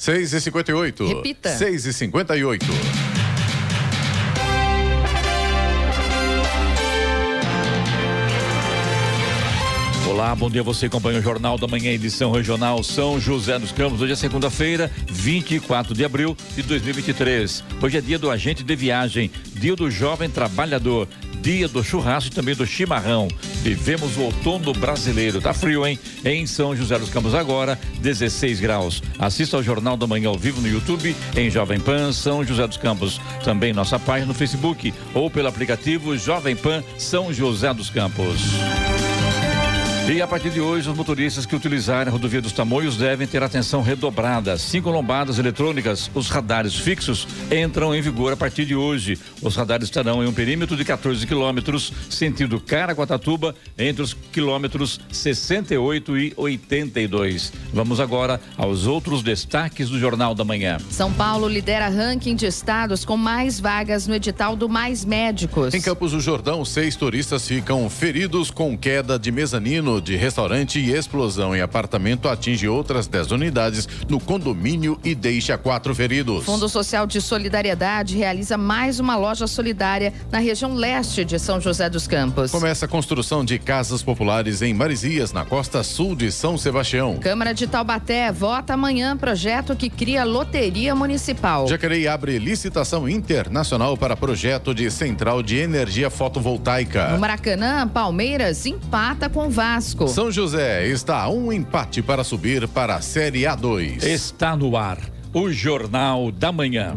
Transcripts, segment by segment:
6 e 58 Repita. 6 e 58 Olá, bom dia. Você acompanha o Jornal da Manhã, edição regional São José dos Campos. Hoje é segunda-feira, 24 de abril de 2023. Hoje é dia do agente de viagem, dia do jovem trabalhador, dia do churrasco e também do chimarrão. Vivemos o outono brasileiro. Tá frio, hein? Em São José dos Campos agora, 16 graus. Assista ao Jornal da Manhã ao vivo no YouTube, em Jovem Pan São José dos Campos. Também nossa página no Facebook ou pelo aplicativo Jovem Pan São José dos Campos. E a partir de hoje, os motoristas que utilizarem a rodovia dos Tamoios devem ter atenção redobrada. Cinco lombadas eletrônicas, os radares fixos, entram em vigor a partir de hoje. Os radares estarão em um perímetro de 14 quilômetros, sentido Caraguatatuba, entre os quilômetros 68 e 82. Vamos agora aos outros destaques do Jornal da Manhã. São Paulo lidera ranking de estados com mais vagas no edital do Mais Médicos. Em Campos do Jordão, seis turistas ficam feridos com queda de mezanino de restaurante e explosão em apartamento atinge outras 10 unidades no condomínio e deixa quatro feridos. Fundo Social de Solidariedade realiza mais uma loja solidária na região leste de São José dos Campos. Começa a construção de casas populares em Marizias, na costa sul de São Sebastião. Câmara de Taubaté vota amanhã projeto que cria loteria municipal. Jacareí abre licitação internacional para projeto de central de energia fotovoltaica. No Maracanã, Palmeiras empata com Vasco. São José está a um empate para subir para a Série A2. Está no ar o Jornal da Manhã.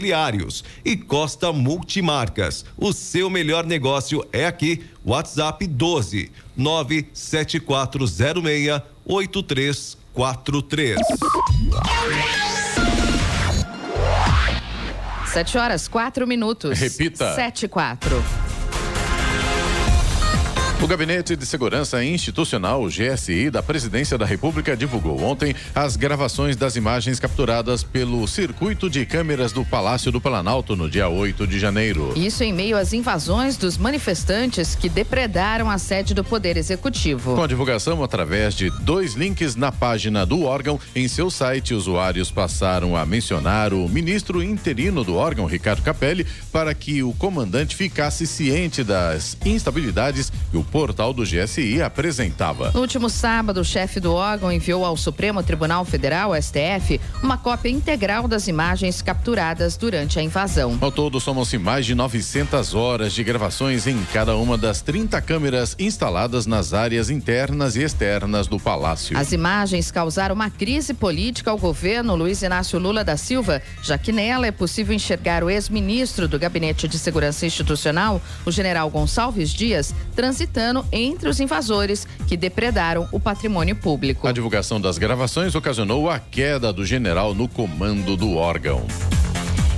imobiliários e Costa Multimarcas. O seu melhor negócio é aqui. WhatsApp 12 97406 8343. Sete horas, quatro minutos. Repita. Sete e quatro. O Gabinete de Segurança Institucional, GSI, da Presidência da República divulgou ontem as gravações das imagens capturadas pelo circuito de câmeras do Palácio do Planalto no dia 8 de janeiro. Isso em meio às invasões dos manifestantes que depredaram a sede do Poder Executivo. Com a divulgação através de dois links na página do órgão, em seu site, usuários passaram a mencionar o ministro interino do órgão, Ricardo Capelli, para que o comandante ficasse ciente das instabilidades que o portal do GSI apresentava. No último sábado, o chefe do órgão enviou ao Supremo Tribunal Federal, STF, uma cópia integral das imagens capturadas durante a invasão. Ao todo, somam-se mais de 900 horas de gravações em cada uma das 30 câmeras instaladas nas áreas internas e externas do palácio. As imagens causaram uma crise política ao governo Luiz Inácio Lula da Silva, já que nela é possível enxergar o ex-ministro do Gabinete de Segurança Institucional, o general Gonçalves Dias, transitando entre os invasores que depredaram o patrimônio público. A divulgação das gravações ocasionou a queda do general no comando do órgão.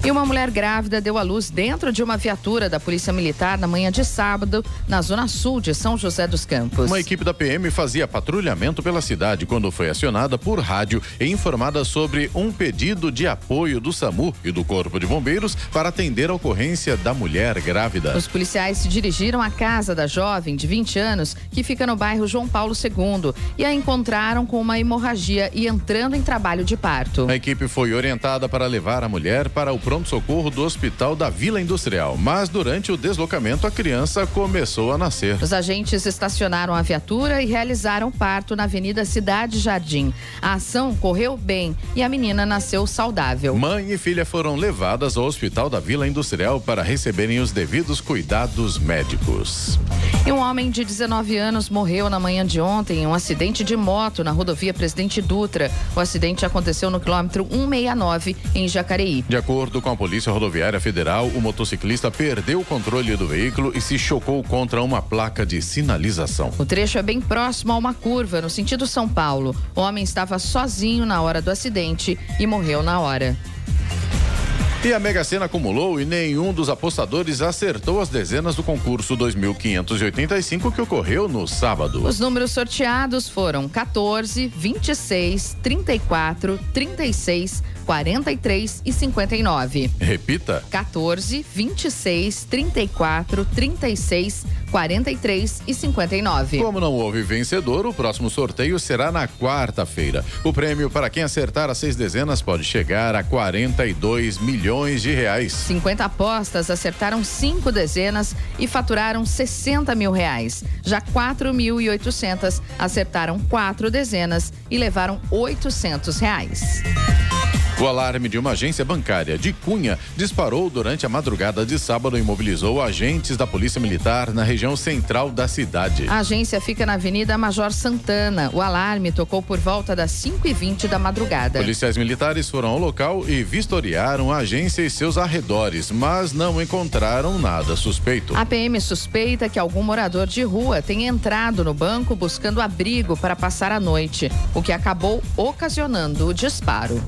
E uma mulher grávida deu à luz dentro de uma viatura da Polícia Militar na manhã de sábado, na zona sul de São José dos Campos. Uma equipe da PM fazia patrulhamento pela cidade quando foi acionada por rádio e informada sobre um pedido de apoio do SAMU e do Corpo de Bombeiros para atender a ocorrência da mulher grávida. Os policiais se dirigiram à casa da jovem de 20 anos, que fica no bairro João Paulo II, e a encontraram com uma hemorragia e entrando em trabalho de parto. A equipe foi orientada para levar a mulher para o pronto-socorro do Hospital da Vila Industrial, mas durante o deslocamento a criança começou a nascer. Os agentes estacionaram a viatura e realizaram parto na Avenida Cidade Jardim. A ação correu bem e a menina nasceu saudável. Mãe e filha foram levadas ao Hospital da Vila Industrial para receberem os devidos cuidados médicos. E um homem de 19 anos morreu na manhã de ontem em um acidente de moto na rodovia Presidente Dutra. O acidente aconteceu no quilômetro 169 em Jacareí. De acordo com a Polícia Rodoviária Federal, o motociclista perdeu o controle do veículo e se chocou contra uma placa de sinalização. O trecho é bem próximo a uma curva, no sentido São Paulo. O homem estava sozinho na hora do acidente e morreu na hora. E a Mega Sena acumulou e nenhum dos apostadores acertou as dezenas do concurso 2585 que ocorreu no sábado. Os números sorteados foram 14, 26, 34, 36, 43 e 59. Repita: 14, 26, 34, 36, 43 e 59. Como não houve vencedor, o próximo sorteio será na quarta-feira. O prêmio para quem acertar as seis dezenas pode chegar a 42 milhões de reais. 50 apostas acertaram cinco dezenas e faturaram 60 mil reais. Já 4.800 acertaram quatro dezenas e levaram 800 reais. O alarme de uma agência bancária de Cunha disparou durante a madrugada de sábado e mobilizou agentes da Polícia Militar na região central da cidade. A agência fica na Avenida Major Santana. O alarme tocou por volta das 5 e 20 da madrugada. Policiais militares foram ao local e vistoriaram a agência e seus arredores, mas não encontraram nada suspeito. A PM suspeita que algum morador de rua tenha entrado no banco buscando abrigo para passar a noite, o que acabou ocasionando o disparo.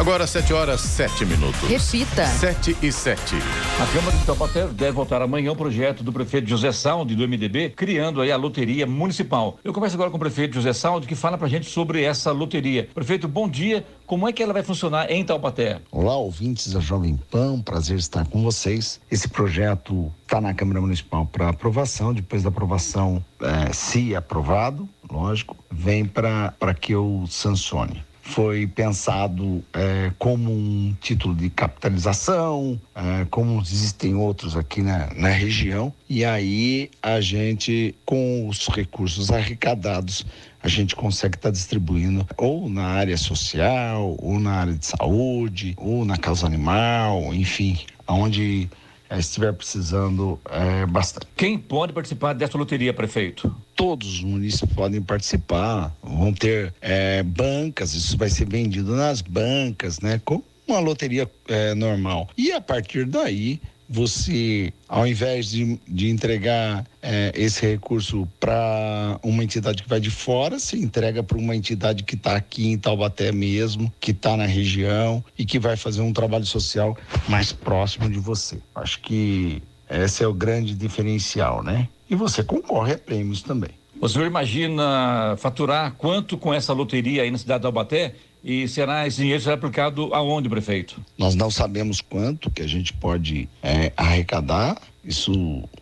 Agora 7 horas 7 minutos. Repita. 7 e 7. A Câmara de Taubaté deve votar amanhã o projeto do prefeito José Saldi, do MDB, criando aí a loteria municipal. Eu converso agora com o prefeito José Saldi, que fala pra gente sobre essa loteria. Prefeito, bom dia. Como é que ela vai funcionar em Taubaté? Olá, ouvintes da Jovem Pan, prazer estar com vocês. Esse projeto está na Câmara Municipal para aprovação. Depois da aprovação, é, se aprovado, lógico, vem para que eu sancione foi pensado é, como um título de capitalização, é, como existem outros aqui na, na região. E aí a gente, com os recursos arrecadados, a gente consegue estar tá distribuindo ou na área social, ou na área de saúde, ou na causa animal, enfim, onde é, estiver precisando é, bastante. Quem pode participar dessa loteria, prefeito? Todos os municípios podem participar, vão ter é, bancas, isso vai ser vendido nas bancas, né? Como uma loteria é, normal. E a partir daí, você, ao invés de, de entregar é, esse recurso para uma entidade que vai de fora, se entrega para uma entidade que está aqui em Taubaté mesmo, que está na região e que vai fazer um trabalho social mais próximo de você. Acho que esse é o grande diferencial, né? E você concorre a prêmios também. O senhor imagina faturar quanto com essa loteria aí na cidade de Taubaté? E será esse dinheiro será aplicado aonde, prefeito? Nós não sabemos quanto que a gente pode é, arrecadar. Isso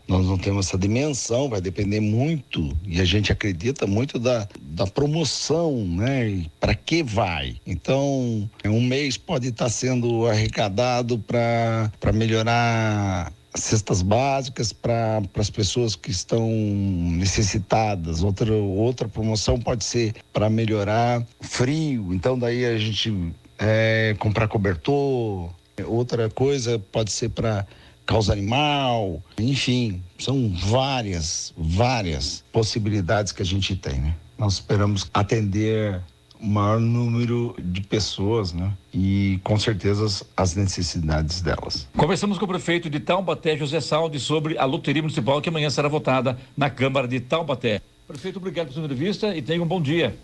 nós não temos essa dimensão, vai depender muito e a gente acredita muito da, da promoção, né? Para que vai? Então, um mês pode estar sendo arrecadado para melhorar cestas básicas para as pessoas que estão necessitadas. Outra, outra promoção pode ser para melhorar frio. Então daí a gente é, comprar cobertor. Outra coisa pode ser para causa animal. Enfim, são várias, várias possibilidades que a gente tem, né? Nós esperamos atender o maior número de pessoas, né? E com certeza as necessidades delas. Conversamos com o prefeito de Taubaté, José Saldi, sobre a loteria municipal que amanhã será votada na Câmara de Taubaté. Prefeito, obrigado pela sua entrevista e tenha um bom dia.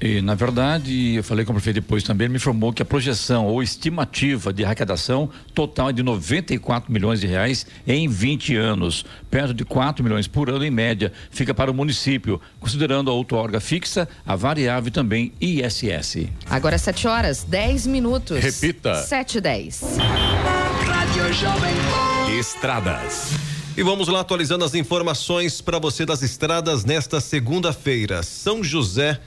E, na verdade, eu falei com o prefeito depois também, ele me informou que a projeção ou estimativa de arrecadação total é de 94 milhões de reais em 20 anos, perto de 4 milhões por ano em média, fica para o município, considerando a outorga fixa, a variável e também ISS. Agora 7 horas, 10 minutos. Repita. 7 e 10. Estradas. E vamos lá atualizando as informações para você das estradas nesta segunda-feira. São José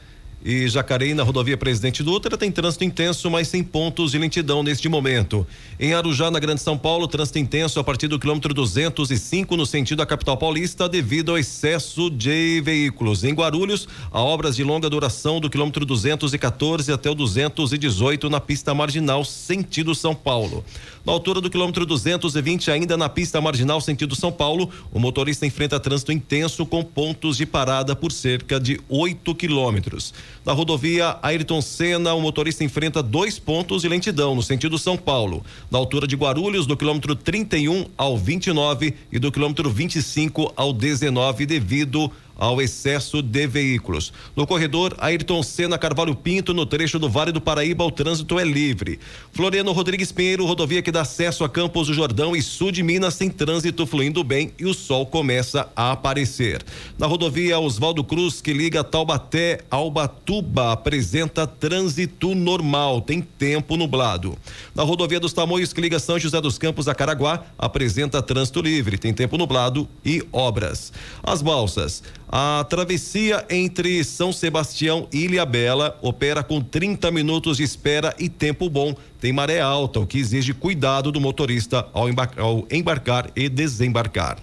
e Jacareí, na rodovia Presidente Dutra, tem trânsito intenso, mas sem pontos de lentidão neste momento. Em Arujá, na Grande São Paulo, trânsito intenso a partir do quilômetro 205 no sentido da capital paulista, devido ao excesso de veículos. Em Guarulhos, há obras de longa duração do quilômetro 214 até o 218 na pista marginal, sentido São Paulo. Na altura do quilômetro 220, ainda na pista marginal sentido São Paulo, o motorista enfrenta trânsito intenso com pontos de parada por cerca de 8 quilômetros. Na rodovia Ayrton Senna, o motorista enfrenta dois pontos de lentidão no sentido São Paulo, na altura de Guarulhos, do quilômetro 31 ao 29 e do quilômetro 25 ao 19, devido ao excesso de veículos. No corredor Ayrton Senna Carvalho Pinto, no trecho do Vale do Paraíba, o trânsito é livre. Floriano Rodrigues Pinheiro, rodovia que dá acesso a Campos do Jordão e sul de Minas, tem trânsito fluindo bem e o sol começa a aparecer. Na rodovia Oswaldo Cruz, que liga Taubaté ao Batuba, apresenta trânsito normal, tem tempo nublado. Na rodovia dos Tamoios, que liga São José dos Campos a Caraguá, apresenta trânsito livre, tem tempo nublado e obras. As balsas. A travessia entre São Sebastião e Ilha Bela opera com 30 minutos de espera e tempo bom. Tem maré alta, o que exige cuidado do motorista ao embarcar, ao embarcar e desembarcar.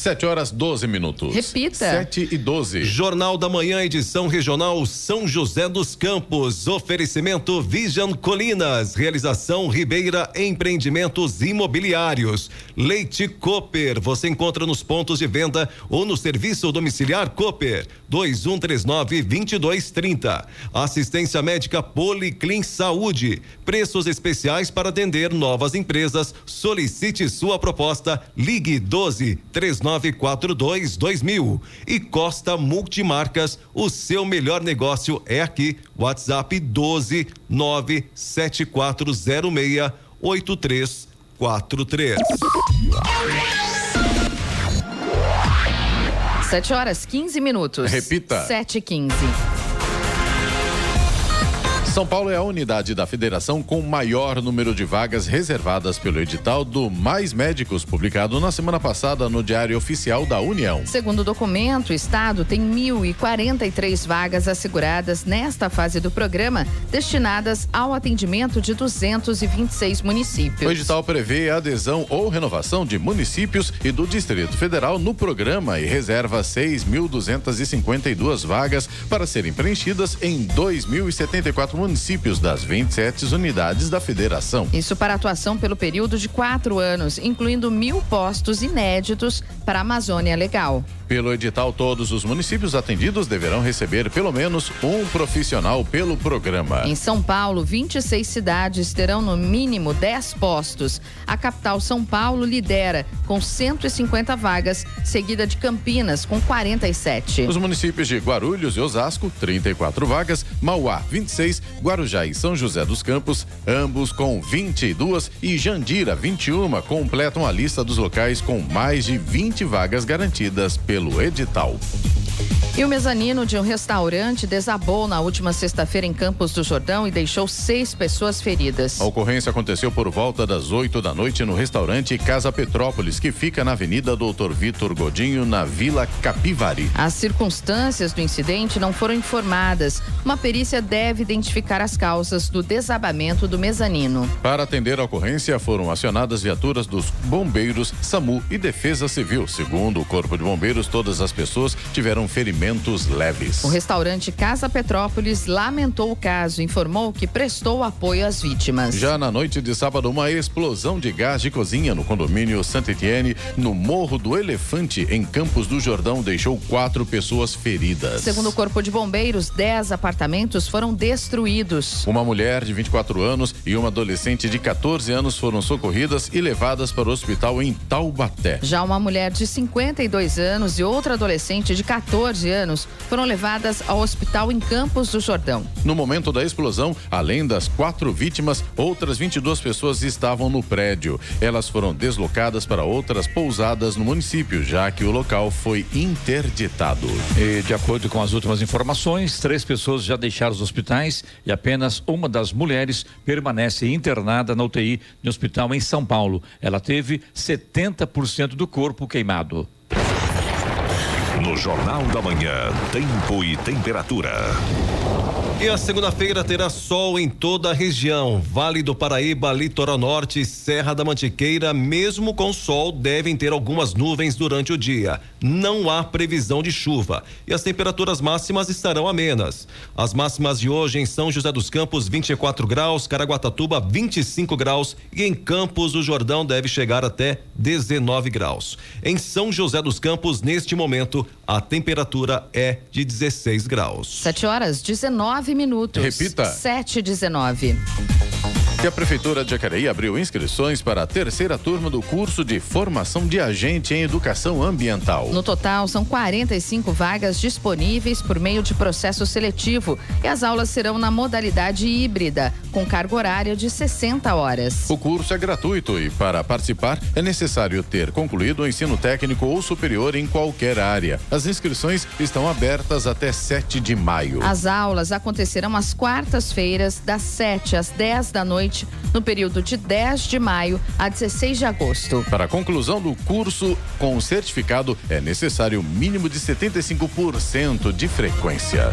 7 horas 12 minutos. Repita. 7 e 12. Jornal da Manhã, edição regional São José dos Campos. Oferecimento Vision Colinas. Realização Ribeira Empreendimentos Imobiliários. Leite Cooper. Você encontra nos pontos de venda ou no serviço domiciliar Cooper. 2139 2230. Assistência médica Policlin Saúde. Preços especiais para atender novas empresas. Solicite sua proposta. Ligue 12 39 3942 2000. E Costa Multimarcas, o seu melhor negócio é aqui. WhatsApp 12 97406 8343. Sete horas 15 minutos. Repita. Sete e quinze. São Paulo é a unidade da federação com maior número de vagas reservadas pelo edital do Mais Médicos, publicado na semana passada no Diário Oficial da União. Segundo o documento, o Estado tem 1.043 vagas asseguradas nesta fase do programa, destinadas ao atendimento de 226 municípios. O edital prevê a adesão ou renovação de municípios e do Distrito Federal no programa e reserva 6.252 vagas para serem preenchidas em 2.074 municípios das 27 unidades da federação. Isso para atuação pelo período de quatro anos, incluindo mil postos inéditos para a Amazônia Legal. Pelo edital, todos os municípios atendidos deverão receber pelo menos um profissional pelo programa. Em São Paulo, 26 cidades terão no mínimo 10 postos. A capital São Paulo lidera com 150 vagas, seguida de Campinas com 47. Os municípios de Guarulhos e Osasco, 34 vagas, Mauá, 26, Guarujá e São José dos Campos, ambos com 22 e Jandira, 21, completam a lista dos locais com mais de 20 vagas garantidas pelo edital. E o mezanino de um restaurante desabou na última sexta-feira em Campos do Jordão e deixou seis pessoas feridas. A ocorrência aconteceu por volta das 8 da noite no restaurante Casa Petrópolis, que fica na Avenida Doutor Vitor Godinho, na Vila Capivari. As circunstâncias do incidente não foram informadas. Uma perícia deve identificar as causas do desabamento do mezanino. Para atender a ocorrência, foram acionadas viaturas dos bombeiros, SAMU e Defesa Civil. Segundo o Corpo de Bombeiros, todas as pessoas tiveram ferimentos ferimentos leves. O restaurante Casa Petrópolis lamentou o caso e informou que prestou apoio às vítimas. Já na noite de sábado, uma explosão de gás de cozinha no condomínio Santa Etienne, no Morro do Elefante, em Campos do Jordão, deixou quatro pessoas feridas. Segundo o Corpo de Bombeiros, dez apartamentos foram destruídos. Uma mulher de 24 anos e uma adolescente de 14 anos foram socorridas e levadas para o hospital em Taubaté. Já uma mulher de 52 anos e outra adolescente de 14 anos foram levadas ao hospital em Campos do Jordão. No momento da explosão, além das quatro vítimas, outras 22 pessoas estavam no prédio. Elas foram deslocadas para outras pousadas no município, já que o local foi interditado. E, de acordo com as últimas informações, três pessoas já deixaram os hospitais e apenas uma das mulheres permanece internada na UTI no hospital em São Paulo. Ela teve 70% do corpo queimado. No Jornal da Manhã, tempo e temperatura. E a segunda-feira terá sol em toda a região. Vale do Paraíba, Litoral Norte, Serra da Mantiqueira, mesmo com sol, devem ter algumas nuvens durante o dia. Não há previsão de chuva e as temperaturas máximas estarão amenas. As máximas de hoje em São José dos Campos 24 graus, Caraguatatuba 25 graus e em Campos do Jordão deve chegar até 19 graus. Em São José dos Campos neste momento a temperatura é de 16 graus. 7 horas 19 minutos. Repita. 7 19. E a Prefeitura de Jacareí abriu inscrições para a terceira turma do curso de formação de agente em educação ambiental. No total, são 45 vagas disponíveis por meio de processo seletivo e as aulas serão na modalidade híbrida, com carga horária de 60 horas. O curso é gratuito e, para participar, é necessário ter concluído o ensino técnico ou superior em qualquer área. As inscrições estão abertas até 7 de maio. As aulas acontecerão às quartas-feiras, das 7 às 10 da noite no período de 10 de maio a 16 de agosto. Para a conclusão do curso com o certificado, é necessário mínimo de 75% de frequência.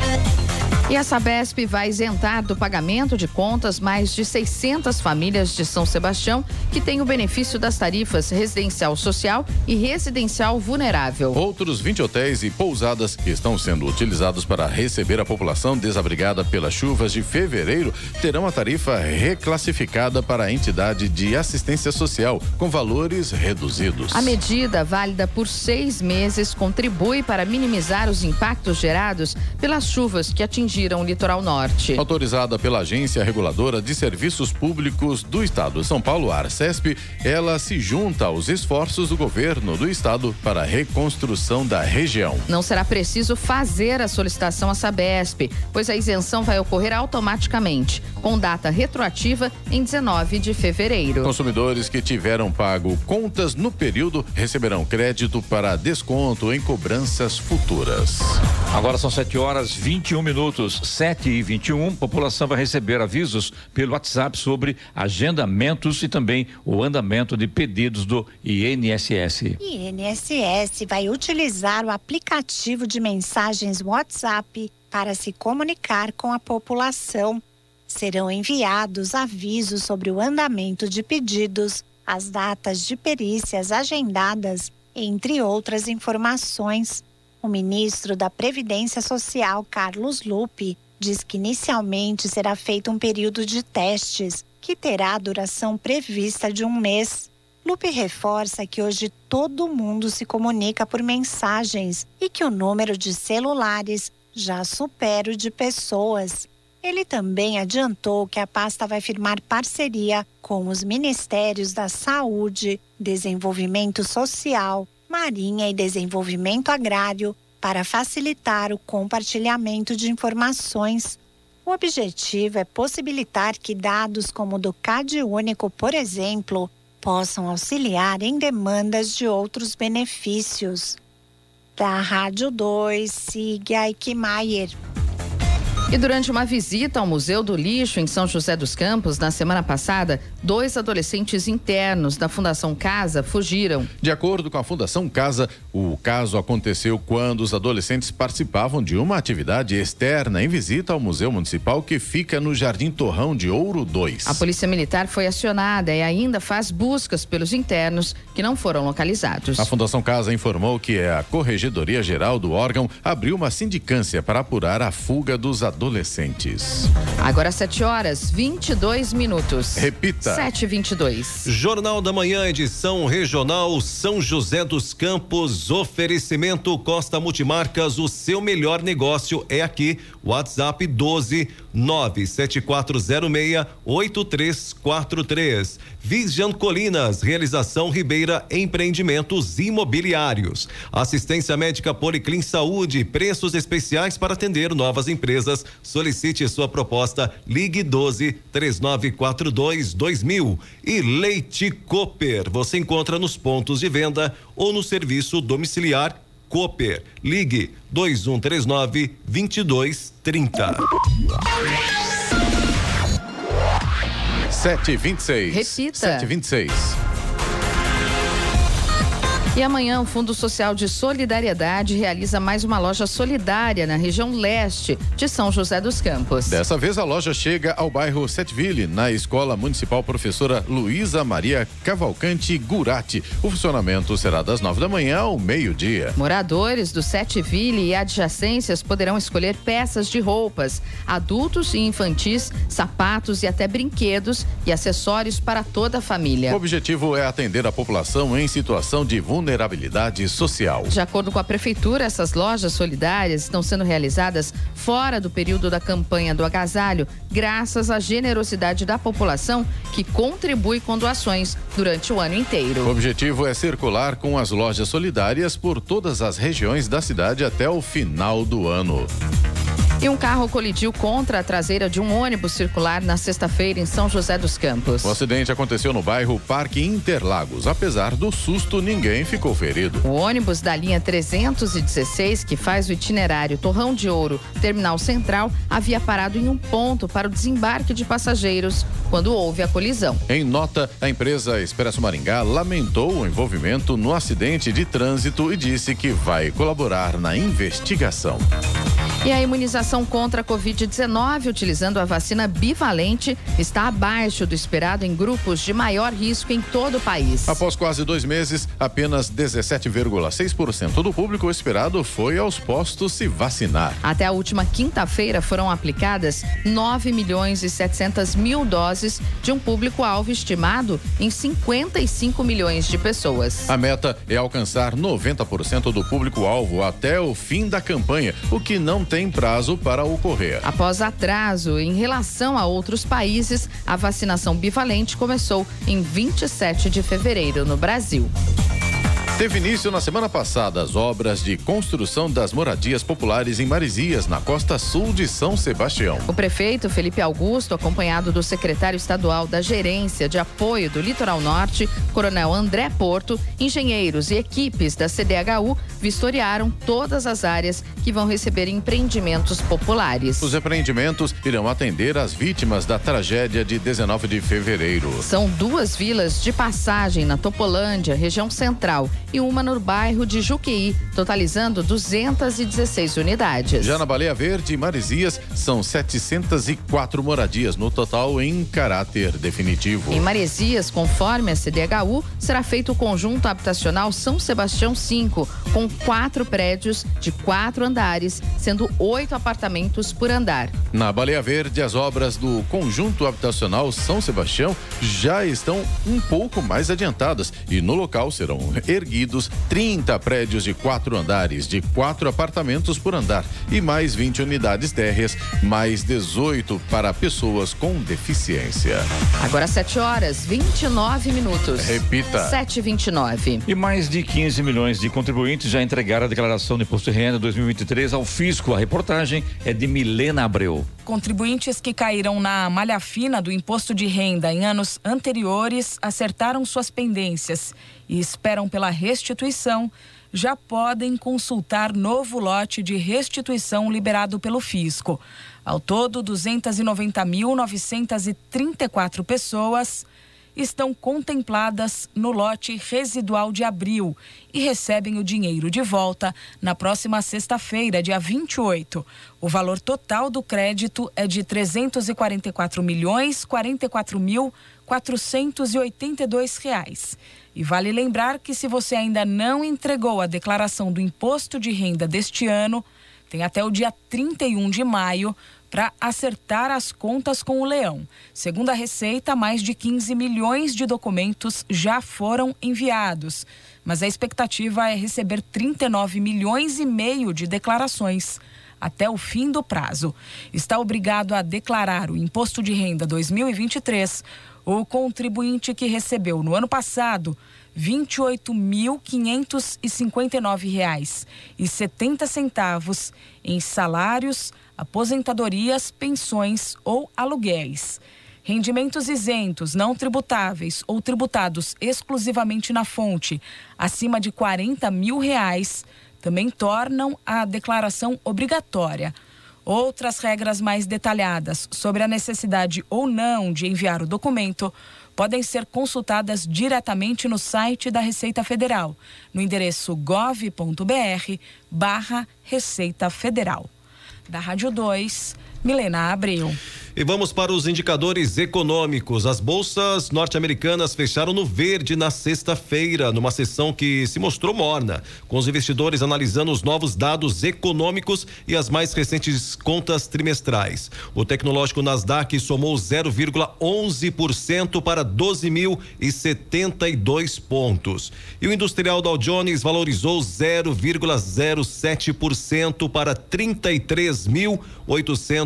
E a Sabesp vai isentar do pagamento de contas mais de 600 famílias de São Sebastião que têm o benefício das tarifas residencial social e residencial vulnerável. Outros 20 hotéis e pousadas que estão sendo utilizados para receber a população desabrigada pelas chuvas de fevereiro terão a tarifa reclassificada para a entidade de assistência social com valores reduzidos. A medida, válida por seis meses, contribui para minimizar os impactos gerados pelas chuvas que atingiram atingiram o litoral norte. Autorizada pela Agência Reguladora de Serviços Públicos do Estado de São Paulo, a Arcesp, ela se junta aos esforços do governo do estado para a reconstrução da região. Não será preciso fazer a solicitação à Sabesp, pois a isenção vai ocorrer automaticamente, com data retroativa em 19 de fevereiro. Consumidores que tiveram pago contas no período receberão crédito para desconto em cobranças futuras. Agora são 7 horas 21 minutos minutos 7 e 21, população vai receber avisos pelo WhatsApp sobre agendamentos e também o andamento de pedidos do INSS. INSS vai utilizar o aplicativo de mensagens WhatsApp para se comunicar com a população. Serão enviados avisos sobre o andamento de pedidos, as datas de perícias agendadas, entre outras informações. O ministro da Previdência Social, Carlos Lupe, diz que inicialmente será feito um período de testes, que terá duração prevista de um mês. Lupe reforça que hoje todo mundo se comunica por mensagens e que o número de celulares já supera o de pessoas. Ele também adiantou que a pasta vai firmar parceria com os Ministérios da Saúde, Desenvolvimento Social, Marinha e Desenvolvimento Agrário para facilitar o compartilhamento de informações. O objetivo é possibilitar que dados como o do CAD único, por exemplo, possam auxiliar em demandas de outros benefícios. Da Rádio 2, siga Eichmeier. E durante uma visita ao Museu do Lixo em São José dos Campos, na semana passada, dois adolescentes internos da Fundação Casa fugiram. De acordo com a Fundação Casa, o caso aconteceu quando os adolescentes participavam de uma atividade externa em visita ao Museu Municipal que fica no Jardim Torrão de Ouro 2. A Polícia Militar foi acionada e ainda faz buscas pelos internos que não foram localizados. A Fundação Casa informou que a Corregedoria Geral do órgão abriu uma sindicância para apurar a fuga dos adolescentes adolescentes. Agora 7 horas 22 minutos. Repita. 7 e 22 Jornal da Manhã, edição regional São José dos Campos. Oferecimento Costa Multimarcas. O seu melhor negócio é aqui. WhatsApp 12 97406 8343. Vision Colinas, realização Ribeira Empreendimentos Imobiliários. Assistência médica Policlin Saúde, preços especiais para atender novas empresas. Solicite sua proposta, ligue 12 3942 2000. E Leite Cooper, você encontra nos pontos de venda ou no serviço domiciliar Cooper. Ligue 2139 2230. Sete vinte e seis. Repita. Sete vinte e amanhã o Fundo Social de Solidariedade realiza mais uma loja solidária na região leste de São José dos Campos. Dessa vez a loja chega ao bairro Setville, na Escola Municipal Professora Luísa Maria Cavalcante Gurati. O funcionamento será das nove da manhã ao meio-dia. Moradores do Setville e adjacências poderão escolher peças de roupas, adultos e infantis, sapatos e até brinquedos e acessórios para toda a família. O objetivo é atender a população em situação de vulnerabilidade vulnerabilidade social. De acordo com a prefeitura, essas lojas solidárias estão sendo realizadas fora do período da campanha do agasalho, graças à generosidade da população que contribui com doações durante o ano inteiro. O objetivo é circular com as lojas solidárias por todas as regiões da cidade até o final do ano. E um carro colidiu contra a traseira de um ônibus circular na sexta-feira em São José dos Campos. O acidente aconteceu no bairro Parque Interlagos. Apesar do susto, ninguém ficou ferido. O ônibus da linha 316, que faz o itinerário Torrão de Ouro, Terminal Central, havia parado em um ponto para o desembarque de passageiros quando houve a colisão. Em nota, a empresa Expresso Maringá lamentou o envolvimento no acidente de trânsito e disse que vai colaborar na investigação. E a imunização contra a Covid-19 utilizando a vacina bivalente está abaixo do esperado em grupos de maior risco em todo o país. Após quase dois meses, apenas 17,6% do público esperado foi aos postos se vacinar. Até a última quinta-feira foram aplicadas 9 milhões e 700 mil doses de um público-alvo estimado em 55 milhões de pessoas. A meta é alcançar 90% do público-alvo até o fim da campanha, o que não tem prazo para ocorrer. Após atraso em relação a outros países, a vacinação bivalente começou em 27 de fevereiro no Brasil. Teve início na semana passada as obras de construção das moradias populares em Marizias, na costa sul de São Sebastião. O prefeito Felipe Augusto, acompanhado do secretário estadual da Gerência de Apoio do Litoral Norte, Coronel André Porto, engenheiros e equipes da CDHU vistoriaram todas as áreas que vão receber empreendimentos populares. Os empreendimentos irão atender as vítimas da tragédia de 19 de fevereiro. São duas vilas de passagem na Topolândia, região central e uma no bairro de Juqueí, totalizando 216 unidades. Já na Baleia Verde e Marizias, são 704 moradias no total em caráter definitivo. Em Marizias, conforme a CDHU, será feito o conjunto habitacional São Sebastião 5, com quatro prédios de quatro andares, sendo oito apartamentos por andar. Na Baleia Verde, as obras do conjunto habitacional São Sebastião já estão um pouco mais adiantadas e no local serão erguidos 30 prédios de quatro andares, de quatro apartamentos por andar e mais 20 unidades térreas, mais 18 para pessoas com deficiência. Agora 7 horas 29 minutos. Repita. 7h29. E mais de 15 milhões de contribuintes já entregaram a declaração de imposto de renda 2023 ao fisco. A reportagem é de Milena Abreu. Contribuintes que caíram na malha fina do imposto de renda em anos anteriores acertaram suas pendências e esperam pela restituição já podem consultar novo lote de restituição liberado pelo fisco. Ao todo, 290.934 pessoas estão contempladas no lote residual de abril e recebem o dinheiro de volta na próxima sexta-feira, dia 28. O valor total do crédito é de 344 milhões 44 mil 482 reais. E vale lembrar que se você ainda não entregou a declaração do imposto de renda deste ano, tem até o dia 31 de maio para acertar as contas com o leão. Segundo a Receita, mais de 15 milhões de documentos já foram enviados, mas a expectativa é receber 39 milhões e meio de declarações até o fim do prazo. Está obrigado a declarar o imposto de renda 2023 o contribuinte que recebeu no ano passado R$ 28.559,70 em salários, aposentadorias, pensões ou aluguéis. Rendimentos isentos, não tributáveis ou tributados exclusivamente na fonte, acima de 40 mil reais, também tornam a declaração obrigatória. Outras regras mais detalhadas sobre a necessidade ou não de enviar o documento podem ser consultadas diretamente no site da Receita Federal, no endereço gov.br barra Receita Federal. Da Rádio 2, Milena Abreu. E vamos para os indicadores econômicos. As bolsas norte-americanas fecharam no verde na sexta-feira, numa sessão que se mostrou morna, com os investidores analisando os novos dados econômicos e as mais recentes contas trimestrais. O tecnológico Nasdaq somou 0,11% para 12.072 pontos. E o industrial Dow Jones valorizou 0,07% para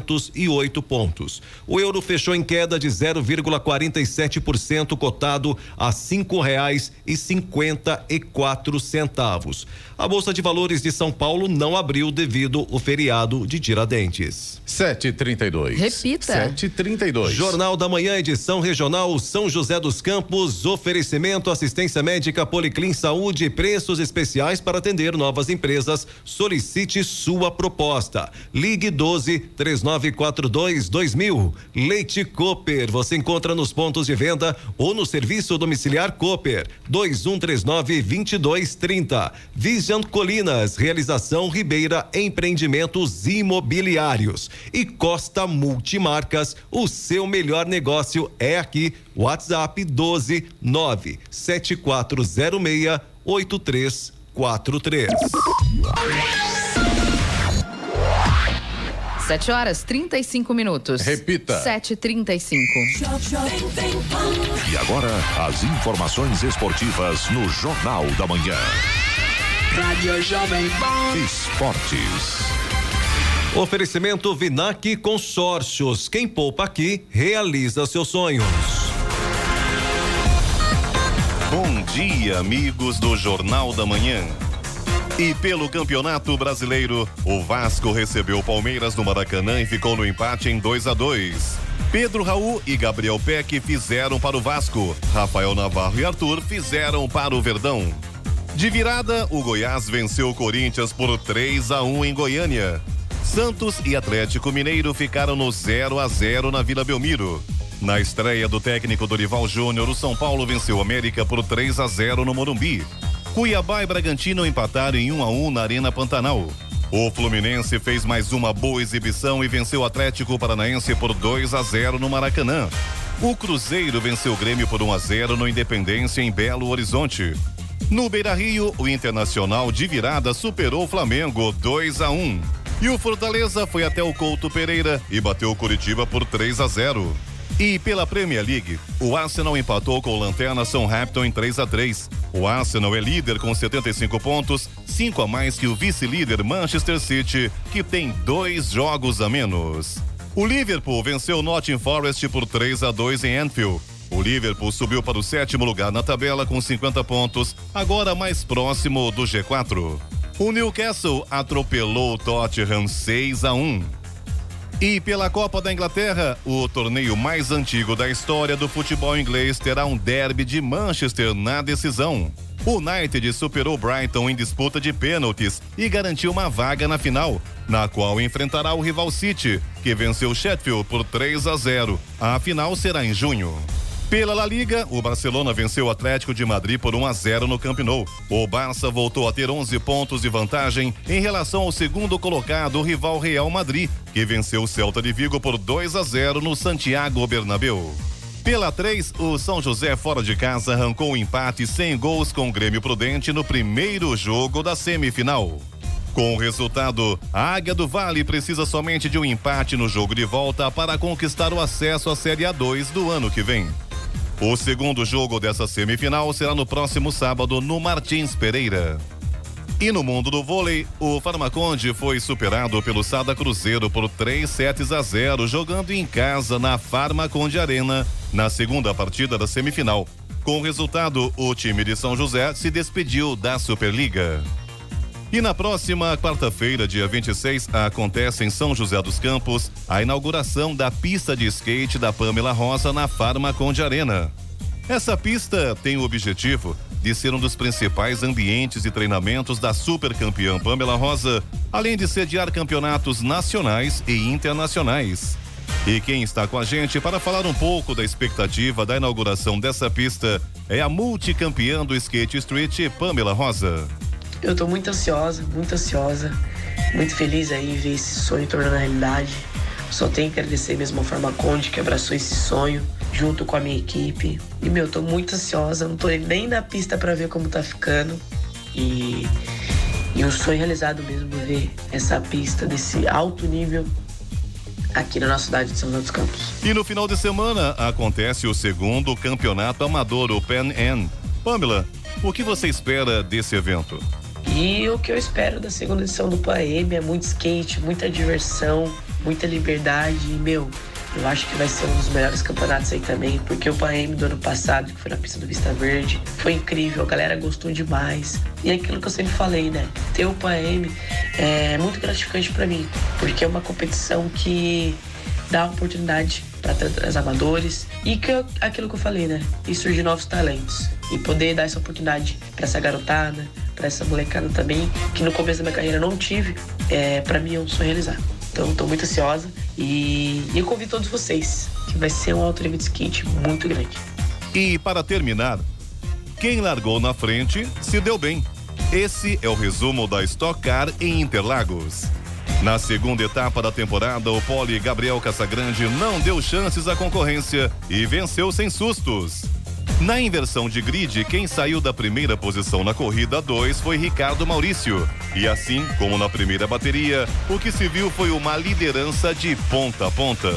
33.808 pontos. O euro fechou em queda de 0,47%, cotado a cinco reais e cinquenta e quatro centavos. A Bolsa de Valores de São Paulo não abriu devido ao feriado de Tiradentes. 732. Repita. 732. Jornal da Manhã, edição regional São José dos Campos, oferecimento assistência médica Policlin Saúde, preços especiais para atender novas empresas. Solicite sua proposta. Ligue 12 3942 2000. Leite Cooper, você encontra nos pontos de venda ou no serviço domiciliar Cooper 2139 2230. Vision Colinas, realização Ribeira Empreendimentos Imobiliários e Costa Multimarcas, o seu melhor negócio é aqui. WhatsApp 12 9 7406 8343. 7 horas 35 minutos. Repita. 7h35. E agora, as informações esportivas no Jornal da Manhã. Rádio Jovem Pan. Esportes. Oferecimento Vinac Consórcios. Quem poupa aqui realiza seus sonhos. Bom dia, amigos do Jornal da Manhã. E pelo Campeonato Brasileiro, o Vasco recebeu o Palmeiras no Maracanã e ficou no empate em 2 a 2. Pedro Raul e Gabriel Peck fizeram para o Vasco. Rafael Navarro e Arthur fizeram para o Verdão. De virada, o Goiás venceu o Corinthians por 3 a 1 em Goiânia. Santos e Atlético Mineiro ficaram no 0 a 0 na Vila Belmiro. Na estreia do técnico Dorival Júnior, o São Paulo venceu o América por 3 a 0 no Morumbi. Cuiabá e Bragantino empataram em 1 a 1 na Arena Pantanal. O Fluminense fez mais uma boa exibição e venceu o Atlético Paranaense por 2 a 0 no Maracanã. O Cruzeiro venceu o Grêmio por 1 a 0 no Independência em Belo Horizonte. No Beira-Rio, o Internacional de virada superou o Flamengo 2 a 1. E o Fortaleza foi até o Couto Pereira e bateu o Curitiba por 3 a 0. E pela Premier League, o Arsenal empatou com o Lanterna Southampton em 3 a 3. O Arsenal é líder com 75 pontos, cinco a mais que o vice-líder Manchester City, que tem dois jogos a menos. O Liverpool venceu o Nottingham Forest por 3 a 2 em Anfield. O Liverpool subiu para o sétimo lugar na tabela com 50 pontos, agora mais próximo do G4. O Newcastle atropelou o Tottenham 6 a 1. E pela Copa da Inglaterra, o torneio mais antigo da história do futebol inglês terá um derby de Manchester na decisão. O United superou Brighton em disputa de pênaltis e garantiu uma vaga na final, na qual enfrentará o rival City, que venceu Sheffield por 3 a 0. A final será em junho. Pela La Liga, o Barcelona venceu o Atlético de Madrid por 1 a 0 no Camp Nou. O Barça voltou a ter 11 pontos de vantagem em relação ao segundo colocado, o rival Real Madrid, que venceu o Celta de Vigo por 2 a 0 no Santiago Bernabéu. Pela 3, o São José fora de casa arrancou o um empate sem gols com o Grêmio Prudente no primeiro jogo da semifinal. Com o resultado, a Águia do Vale precisa somente de um empate no jogo de volta para conquistar o acesso à Série A2 do ano que vem. O segundo jogo dessa semifinal será no próximo sábado no Martins Pereira. E no mundo do vôlei, o Farmaconde foi superado pelo Sada Cruzeiro por 3 sets a 0, jogando em casa na Farmaconde Arena, na segunda partida da semifinal. Com o resultado, o time de São José se despediu da Superliga. E na próxima quarta-feira, dia 26, acontece em São José dos Campos a inauguração da pista de skate da Pamela Rosa na Farmaconde Arena. Essa pista tem o objetivo de ser um dos principais ambientes de treinamentos da super campeã Pamela Rosa, além de sediar campeonatos nacionais e internacionais. E quem está com a gente para falar um pouco da expectativa da inauguração dessa pista é a multicampeã do Skate Street, Pamela Rosa. Eu tô muito ansiosa, muito ansiosa, muito feliz aí ver esse sonho tornando realidade. Só tenho que agradecer mesmo a Farmaconde que abraçou esse sonho junto com a minha equipe. E meu, tô muito ansiosa, não tô nem na pista para ver como tá ficando. E, e um sonho realizado mesmo ver essa pista desse alto nível aqui na nossa cidade de São José dos Campos. E no final de semana acontece o segundo campeonato amador, o Pan Am. Pamela, o que você espera desse evento? E o que eu espero da segunda edição do PAM é muito skate, muita diversão, muita liberdade. E, meu, eu acho que vai ser um dos melhores campeonatos aí também, porque o PAM do ano passado, que foi na pista do Vista Verde, foi incrível, a galera gostou demais. E é aquilo que eu sempre falei, né? Ter o PAM é muito gratificante para mim, porque é uma competição que dá oportunidade para os amadores e que eu, aquilo que eu falei, né? E surgir novos talentos e poder dar essa oportunidade para essa garotada, para essa molecada também, que no começo da minha carreira não tive, é, para mim é um sonho realizar. Então estou muito ansiosa e, e eu convido todos vocês, que vai ser um alto nível de skate muito grande. E para terminar, quem largou na frente se deu bem. Esse é o resumo da Stock Car em Interlagos. Na segunda etapa da temporada, o pole Gabriel Casagrande não deu chances à concorrência e venceu sem sustos. Na inversão de grid, quem saiu da primeira posição na corrida 2 foi Ricardo Maurício. E assim como na primeira bateria, o que se viu foi uma liderança de ponta a ponta.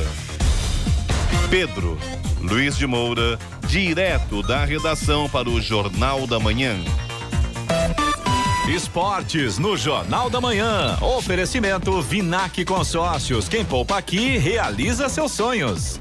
Pedro Luiz de Moura, direto da redação para o Jornal da Manhã. Esportes no Jornal da Manhã. Oferecimento Vinac Consórcios. Quem poupa aqui realiza seus sonhos.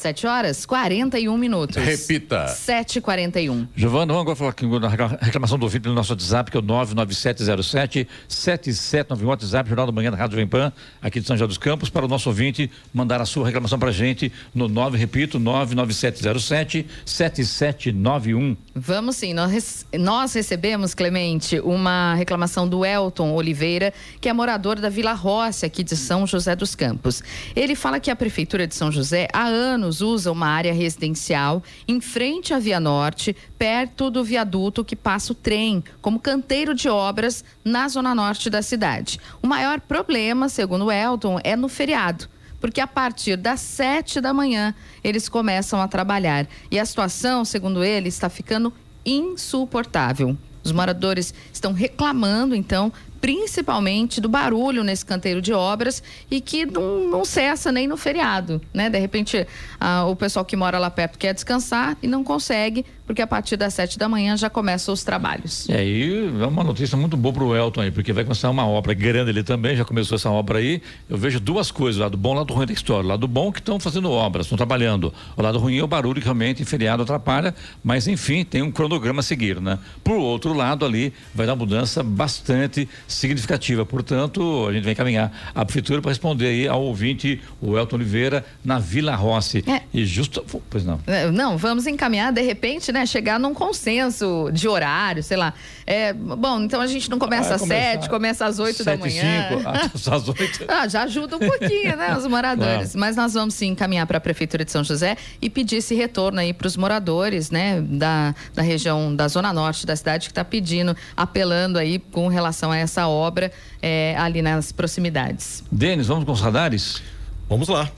7 horas 41 minutos. Repita. 7h41. Giovana, vamos agora falar aqui na reclamação do ouvinte no nosso WhatsApp, que é o 99707-7791, WhatsApp, Jornal da Manhã da Rádio Vempan, aqui de São José dos Campos, para o nosso ouvinte mandar a sua reclamação para a gente no 9, repito, 99707-7791. Vamos sim, nós, nós recebemos, Clemente, uma reclamação do Elton Oliveira, que é morador da Vila Rossi, aqui de São José dos Campos. Ele fala que a Prefeitura de São José, há anos, usa uma área residencial em frente à Via Norte, perto do viaduto que passa o trem, como canteiro de obras na zona norte da cidade. O maior problema, segundo Elton, é no feriado porque a partir das sete da manhã eles começam a trabalhar. E a situação, segundo ele, está ficando insuportável. Os moradores estão reclamando, então, principalmente do barulho nesse canteiro de obras e que não, não cessa nem no feriado, né? De repente, ah, o pessoal que mora lá perto quer descansar e não consegue, porque a partir das sete da manhã já começam os trabalhos. É, e é uma notícia muito boa para o Elton aí, porque vai começar uma obra grande ali também, já começou essa obra aí. Eu vejo duas coisas, lado bom e lado ruim da história. Lado bom que estão fazendo obras, estão trabalhando. O lado ruim é o barulho que realmente feriado atrapalha, mas enfim, tem um cronograma a seguir, né? Por outro lado ali, vai dar mudança bastante significativa. Portanto, a gente vai encaminhar a prefeitura para responder aí ao ouvinte, o Elton Oliveira, na Vila Rossi. É. E justo, pois não. É, Não, vamos encaminhar, de repente, né? Chegar num consenso de horário, sei lá. É, bom, então a gente não começa Vai às sete, começa às oito da manhã. cinco, às oito. Ah, já ajuda um pouquinho, né, os moradores. Mas nós vamos sim encaminhar para a Prefeitura de São José e pedir esse retorno aí para os moradores, né, da, da região da Zona Norte da cidade que está pedindo, apelando aí com relação a essa obra é, ali nas proximidades. Denis, vamos com os radares? Vamos lá.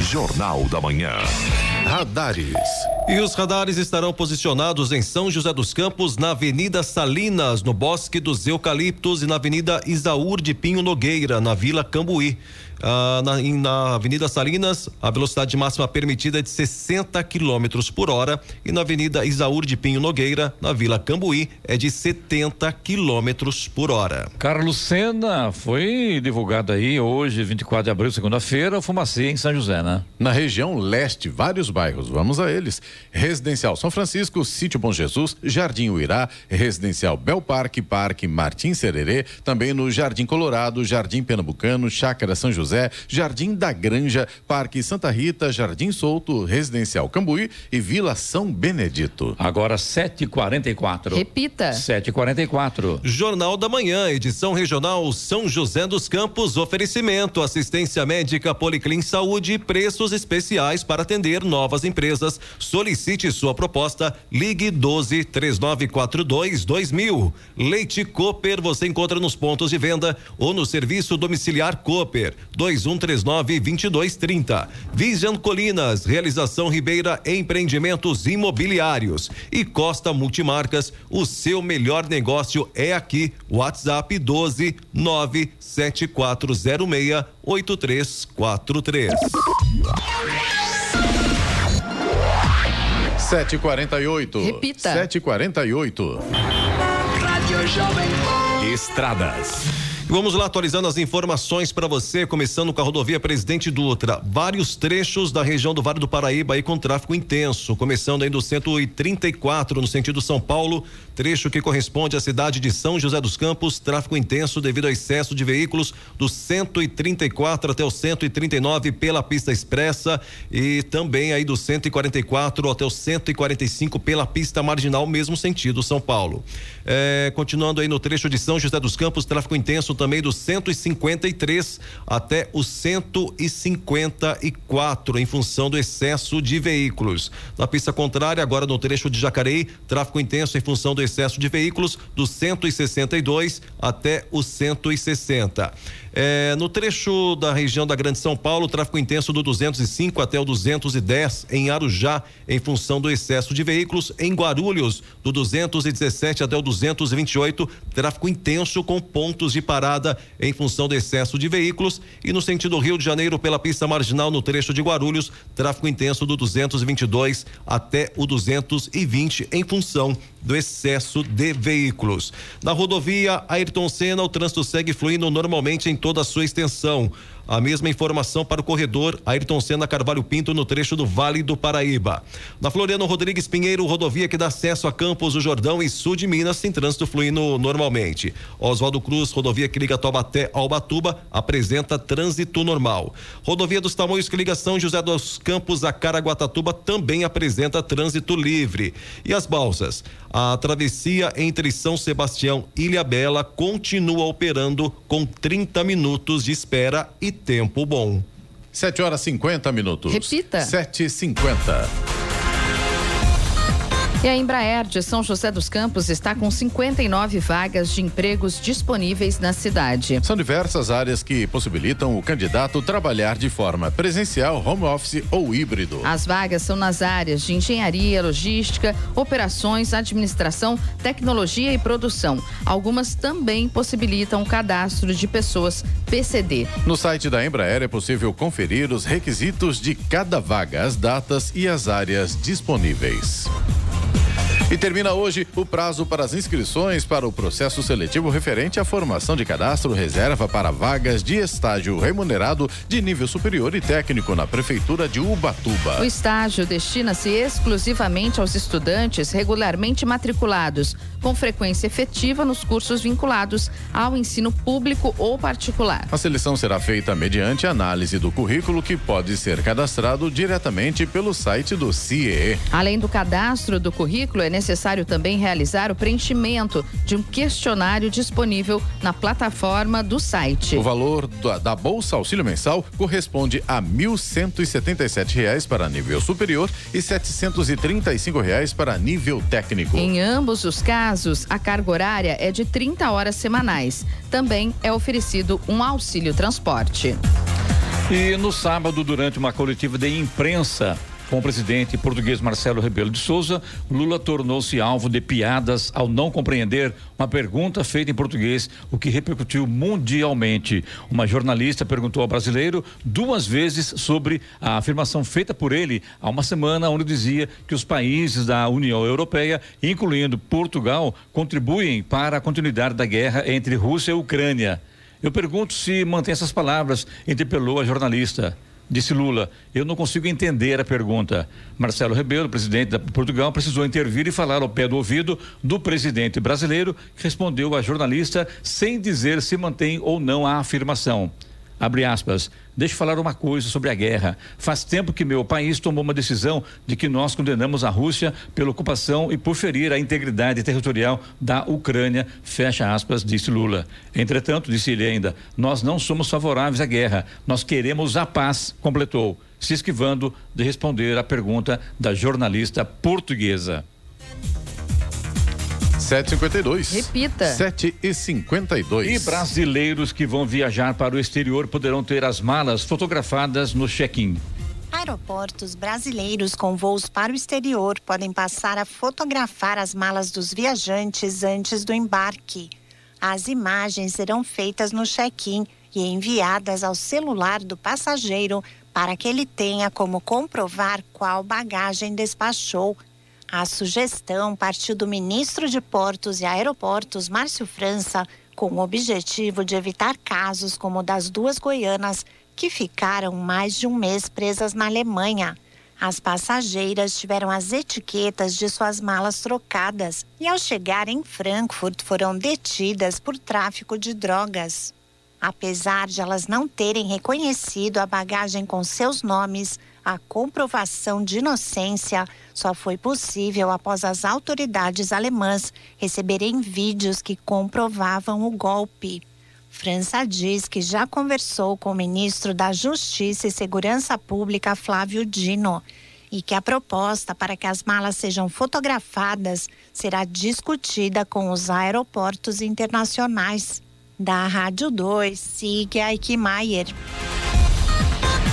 Jornal da Manhã. Radares. E os radares estarão posicionados em São José dos Campos, na Avenida Salinas, no Bosque dos Eucaliptos e na Avenida Isaúr de Pinho Nogueira, na Vila Cambuí. Ah, na, na Avenida Salinas, a velocidade máxima permitida é de 60 km por hora e na Avenida Isaúr de Pinho Nogueira, na Vila Cambuí, é de 70 km por hora. Carlos Sena foi divulgado aí hoje, 24 de abril, segunda-feira, o Fumacê em São José, né? Na região leste, vários bairros, vamos a eles. Residencial São Francisco, Sítio Bom Jesus, Jardim Uirá, Residencial Bel Parque, Parque Martim Sererê, também no Jardim Colorado, Jardim Pernambucano, Chácara São José, Jardim da Granja, Parque Santa Rita, Jardim Solto, Residencial Cambuí e Vila São Benedito. Agora 7h44. Repita. 7h44. Jornal da Manhã, edição regional São José dos Campos, oferecimento, assistência médica Policlin Saúde, preços especiais para atender novas empresas. Solicite sua proposta, ligue 12 3942 2000. Leite Cooper você encontra nos pontos de venda ou no serviço domiciliar Cooper 2139 2230. Vision Colinas, realização Ribeira Empreendimentos Imobiliários e Costa Multimarcas, o seu melhor negócio é aqui. WhatsApp 12 97406 8343. 7h48. Repita. 7h48. Rádio Jovem Pan. Estradas. Vamos lá atualizando as informações para você, começando com a rodovia Presidente Dutra. Vários trechos da região do Vale do Paraíba aí com tráfego intenso, começando aí do 134 no sentido São Paulo, trecho que corresponde à cidade de São José dos Campos, tráfego intenso devido ao excesso de veículos do 134 até o 139 pela pista expressa e também aí do 144 até o 145 pela pista marginal, mesmo sentido São Paulo. É, continuando aí no trecho de São José dos Campos, tráfego intenso também do 153 até o 154 em função do excesso de veículos. Na pista contrária, agora no trecho de Jacareí, tráfego intenso em função do excesso de veículos do 162 até o 160. É, no trecho da região da Grande São Paulo, tráfego intenso do 205 até o 210 em Arujá, em função do excesso de veículos. Em Guarulhos, do 217 até o 228, tráfego intenso com pontos de parada em função do excesso de veículos. E no sentido Rio de Janeiro, pela pista marginal, no trecho de Guarulhos, tráfego intenso do 222 até o 220 em função do excesso de veículos. Na rodovia Ayrton Senna, o trânsito segue fluindo normalmente em toda a sua extensão. A mesma informação para o corredor Ayrton Senna Carvalho Pinto no trecho do Vale do Paraíba. Na Floriano Rodrigues Pinheiro, rodovia que dá acesso a Campos do Jordão e sul de Minas, tem trânsito fluindo normalmente. Oswaldo Cruz, rodovia que liga Taubaté ao Batuba, apresenta trânsito normal. Rodovia dos Tamoios que liga São José dos Campos a Caraguatatuba também apresenta trânsito livre. E as balsas? A travessia entre São Sebastião e Ilha Bela continua operando com 30 minutos de espera e tempo bom. 7 horas 50 minutos. Repita. 7h50. E a Embraer de São José dos Campos está com 59 vagas de empregos disponíveis na cidade. São diversas áreas que possibilitam o candidato trabalhar de forma presencial, home office ou híbrido. As vagas são nas áreas de engenharia, logística, operações, administração, tecnologia e produção. Algumas também possibilitam o cadastro de pessoas PCD. No site da Embraer é possível conferir os requisitos de cada vaga, as datas e as áreas disponíveis. E termina hoje o prazo para as inscrições para o processo seletivo referente à formação de cadastro reserva para vagas de estágio remunerado de nível superior e técnico na Prefeitura de Ubatuba. O estágio destina-se exclusivamente aos estudantes regularmente matriculados, com frequência efetiva nos cursos vinculados ao ensino público ou particular. A seleção será feita mediante análise do currículo que pode ser cadastrado diretamente pelo site do CIE. Além do cadastro do currículo, é necessário também realizar o preenchimento de um questionário disponível na plataforma do site. O valor da, da Bolsa Auxílio Mensal corresponde a 1.177 reais para nível superior e 735 reais para nível técnico. Em ambos os casos, a carga horária é de 30 horas semanais. Também é oferecido um auxílio transporte. E no sábado, durante uma coletiva de imprensa, Com o presidente português Marcelo Rebelo de Souza, Lula tornou-se alvo de piadas ao não compreender uma pergunta feita em português, o que repercutiu mundialmente. Uma jornalista perguntou ao brasileiro duas vezes sobre a afirmação feita por ele há uma semana, onde dizia que os países da União Europeia, incluindo Portugal, contribuem para a continuidade da guerra entre Rússia e Ucrânia. Eu pergunto se mantém essas palavras, interpelou a jornalista. Disse Lula, eu não consigo entender a pergunta. Marcelo Rebelo, presidente de Portugal, precisou intervir e falar ao pé do ouvido do presidente brasileiro, que respondeu à jornalista sem dizer se mantém ou não a afirmação. Abre aspas. Deixa eu falar uma coisa sobre a guerra. Faz tempo que meu país tomou uma decisão de que nós condenamos a Rússia pela ocupação e por ferir a integridade territorial da Ucrânia. Fecha aspas, disse Lula. Entretanto, disse ele ainda, nós não somos favoráveis à guerra. Nós queremos a paz, completou, se esquivando de responder à pergunta da jornalista portuguesa. 752. Repita. 7 e 52. E brasileiros que vão viajar para o exterior poderão ter as malas fotografadas no check-in. Aeroportos brasileiros com voos para o exterior podem passar a fotografar as malas dos viajantes antes do embarque. As imagens serão feitas no check-in e enviadas ao celular do passageiro para que ele tenha como comprovar qual bagagem despachou a sugestão partiu do ministro de Portos e Aeroportos, Márcio França, com o objetivo de evitar casos como o das duas goianas que ficaram mais de um mês presas na Alemanha. As passageiras tiveram as etiquetas de suas malas trocadas e, ao chegar em Frankfurt, foram detidas por tráfico de drogas. Apesar de elas não terem reconhecido a bagagem com seus nomes, a comprovação de inocência só foi possível após as autoridades alemãs receberem vídeos que comprovavam o golpe. França diz que já conversou com o ministro da Justiça e Segurança Pública, Flávio Dino, e que a proposta para que as malas sejam fotografadas será discutida com os aeroportos internacionais. Da Rádio 2, siga Ike Maier.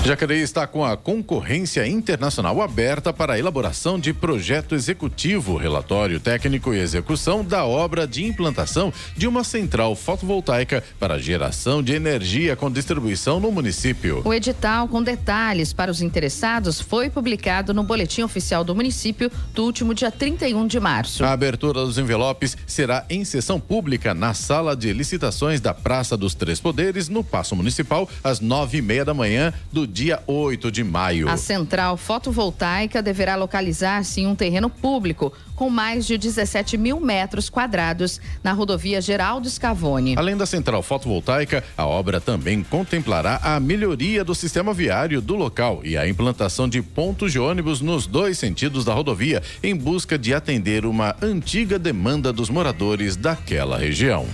Jacareí está com a concorrência internacional aberta para a elaboração de projeto executivo, relatório técnico e execução da obra de implantação de uma central fotovoltaica para geração de energia com distribuição no município. O edital com detalhes para os interessados foi publicado no Boletim Oficial do Município do último dia 31 de março. A abertura dos envelopes será em sessão pública na sala de licitações da Praça dos Três Poderes, no Paço Municipal, às nove e meia da manhã do dia 8 de maio. A central fotovoltaica deverá localizar-se em um terreno público com mais de 17 mil metros quadrados na rodovia Geraldo Scavone. Além da central fotovoltaica, a obra também contemplará a melhoria do sistema viário do local e a implantação de pontos de ônibus nos dois sentidos da rodovia, em busca de atender uma antiga demanda dos moradores daquela região.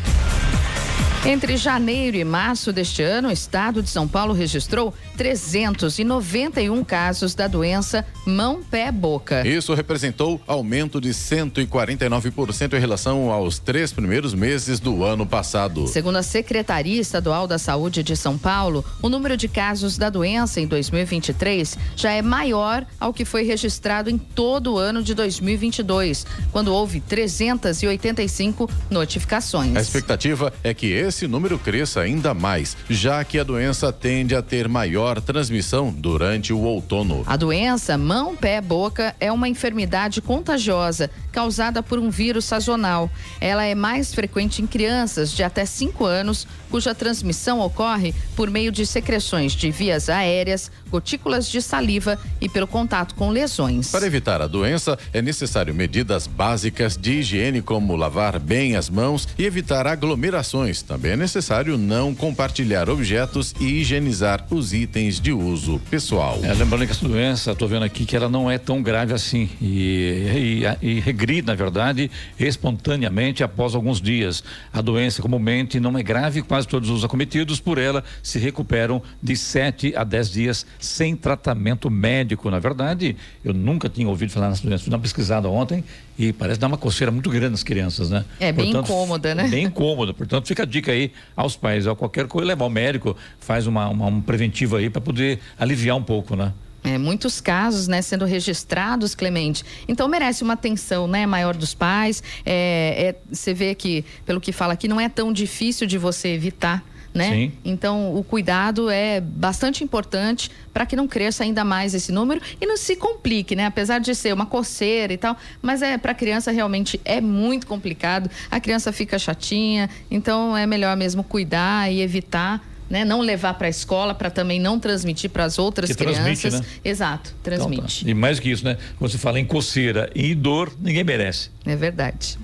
Entre janeiro e março deste ano, o estado de São Paulo registrou 391 casos da doença mão-pé-boca. Isso representou aumento de 149% em relação aos três primeiros meses do ano passado. Segundo a Secretaria Estadual da Saúde de São Paulo, o número de casos da doença em 2023 já é maior ao que foi registrado em todo o ano de 2022, quando houve 385 notificações. A expectativa é que esse número cresça ainda mais, já que a doença tende a ter maior transmissão durante o outono. A doença mão, pé, boca é uma enfermidade contagiosa causada por um vírus sazonal. Ela é mais frequente em crianças de até 5 anos, cuja transmissão ocorre por meio de secreções de vias aéreas, gotículas de saliva e pelo contato com lesões. Para evitar a doença, é necessário medidas básicas de higiene, como lavar bem as mãos e evitar aglomerações. Também é necessário não compartilhar objetos e higienizar os itens de uso pessoal. É, lembrando que essa doença, estou vendo aqui que ela não é tão grave assim e, e, e regride, na verdade, espontaneamente após alguns dias. A doença comumente não é grave, quase todos os acometidos por ela se recuperam de 7 a 10 dias sem tratamento médico. Na verdade, eu nunca tinha ouvido falar nessa doença. Fui dar uma pesquisada ontem e parece dar uma coceira muito grande nas crianças, né? É bem portanto, incômoda, né? Bem incômoda. Portanto, fica a dica aí aos pais, a qualquer coisa, levar o médico, faz uma, uma um preventivo aí para poder aliviar um pouco, né? É, muitos casos, né, sendo registrados, Clemente. Então merece uma atenção, né, maior dos pais. É, é, você vê que, pelo que fala aqui, não é tão difícil de você evitar. Né? Sim. Então, o cuidado é bastante importante para que não cresça ainda mais esse número e não se complique, né? Apesar de ser uma coceira e tal, mas é para a criança realmente é muito complicado. A criança fica chatinha, então é melhor mesmo cuidar e evitar né? Não levar para a escola para também não transmitir para as outras Que crianças. transmite, né? Exato, transmite. Então tá. E mais que isso, né? Quando se fala em coceira e dor, ninguém merece. É verdade.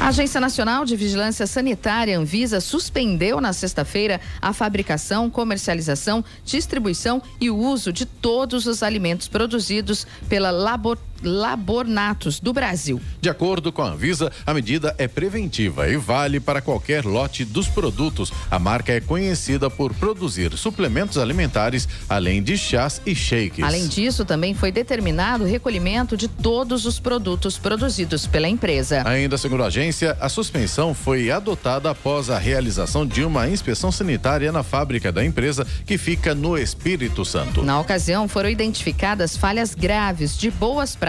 A Agência Nacional de Vigilância Sanitária Anvisa suspendeu na sexta-feira a fabricação, comercialização, distribuição e o uso de todos os alimentos produzidos pela Labor Labornatos do Brasil. De acordo com a Anvisa, a medida é preventiva e vale para qualquer lote dos produtos. A marca é conhecida por produzir suplementos alimentares, além de chás e shakes. Além disso, também foi determinado o recolhimento de todos os produtos produzidos pela empresa. Ainda segundo a agência, a suspensão foi adotada após a realização de uma inspeção sanitária na fábrica da empresa, que fica no Espírito Santo. Na ocasião, foram identificadas falhas graves de boas práticas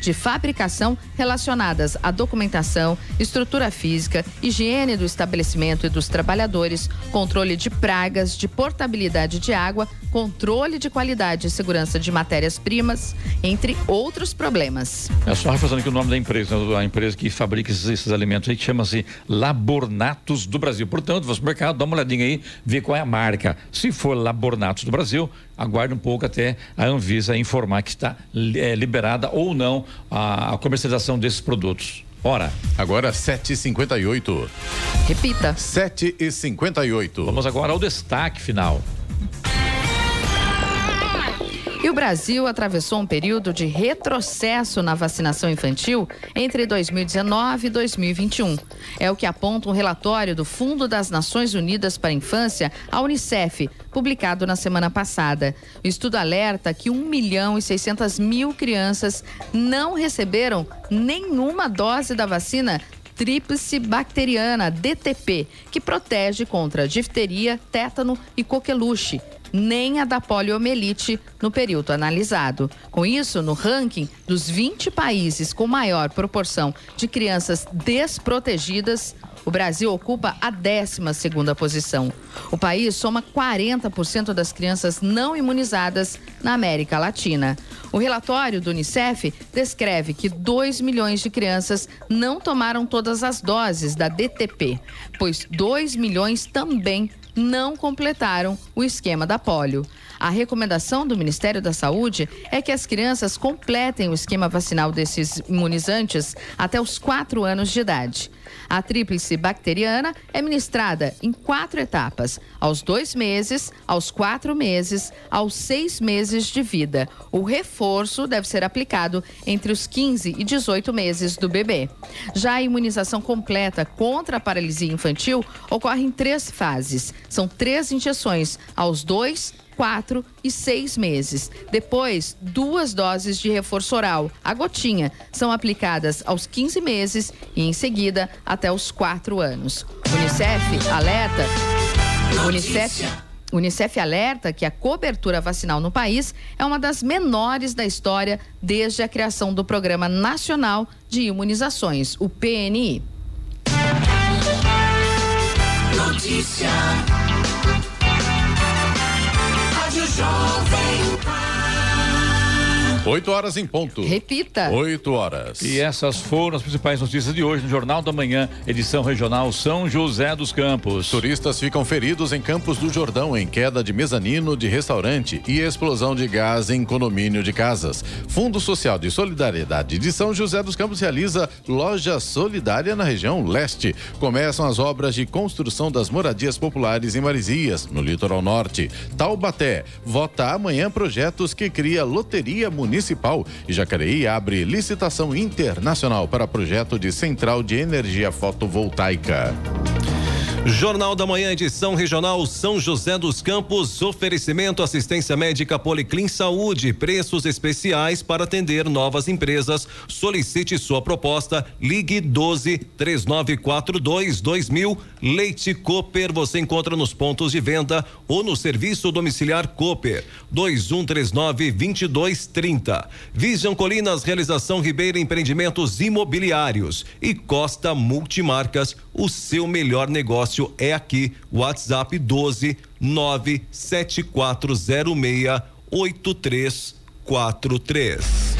de fabricação relacionadas à documentação, estrutura física, higiene do estabelecimento e dos trabalhadores, controle de pragas, de portabilidade de água, controle de qualidade e segurança de matérias-primas, entre outros problemas. É só reforçando aqui o nome da empresa, a empresa que fabrica esses, esses alimentos aí, chama-se Labornatos do Brasil. Portanto, ao mercado, dá uma olhadinha aí, vê qual é a marca. Se for Labornatos do Brasil, aguarde um pouco até a Anvisa informar que está é, liberada ou não a, a comercialização desses produtos. Ora. Agora 7h58. Repita. 7h58. Vamos agora ao destaque final. E o Brasil atravessou um período de retrocesso na vacinação infantil entre 2019 e 2021. É o que aponta um relatório do Fundo das Nações Unidas para a Infância, a Unicef, publicado na semana passada. O estudo alerta que 1 milhão e 600 mil crianças não receberam nenhuma dose da vacina tríplice bacteriana, DTP, que protege contra difteria, tétano e coqueluche nem a da poliomielite no período analisado. Com isso, no ranking dos 20 países com maior proporção de crianças desprotegidas, o Brasil ocupa a 12 posição. O país soma 40% das crianças não imunizadas na América Latina. O relatório do Unicef descreve que 2 milhões de crianças não tomaram todas as doses da DTP, pois 2 milhões também não completaram o esquema da polio. A recomendação do Ministério da Saúde é que as crianças completem o esquema vacinal desses imunizantes até os 4 anos de idade. A tríplice bacteriana é ministrada em quatro etapas: aos dois meses, aos quatro meses, aos seis meses de vida. O reforço deve ser aplicado entre os 15 e 18 meses do bebê. Já a imunização completa contra a paralisia infantil ocorre em três fases. São três injeções aos dois, quatro e seis meses. Depois, duas doses de reforço oral, a gotinha, são aplicadas aos 15 meses e, em seguida, até os quatro anos. Unicef alerta. Unicef. Unicef alerta que a cobertura vacinal no país é uma das menores da história desde a criação do Programa Nacional de Imunizações, o PNI. Notícia. Jovem Pan. 8 horas em ponto. Repita. 8 horas. E essas foram as principais notícias de hoje no Jornal da Manhã, edição regional São José dos Campos. Turistas ficam feridos em Campos do Jordão em queda de mezanino de restaurante e explosão de gás em condomínio de casas. Fundo Social de Solidariedade de São José dos Campos realiza loja solidária na região leste. Começam as obras de construção das moradias populares em Marizias, no litoral norte. Taubaté vota amanhã projetos que cria loteria municipal e Jacareí abre licitação internacional para projeto de central de energia fotovoltaica. Jornal da Manhã, edição regional São José dos Campos, oferecimento assistência médica Policlin Saúde, preços especiais para atender novas empresas. Solicite sua proposta, ligue 12 3942 2000. Leite Cooper você encontra nos pontos de venda ou no serviço domiciliar Cooper 2139 2230. Vision Colinas, realização Ribeira Empreendimentos Imobiliários e Costa Multimarcas, o seu melhor negócio é aqui. WhatsApp 12 97406 8343.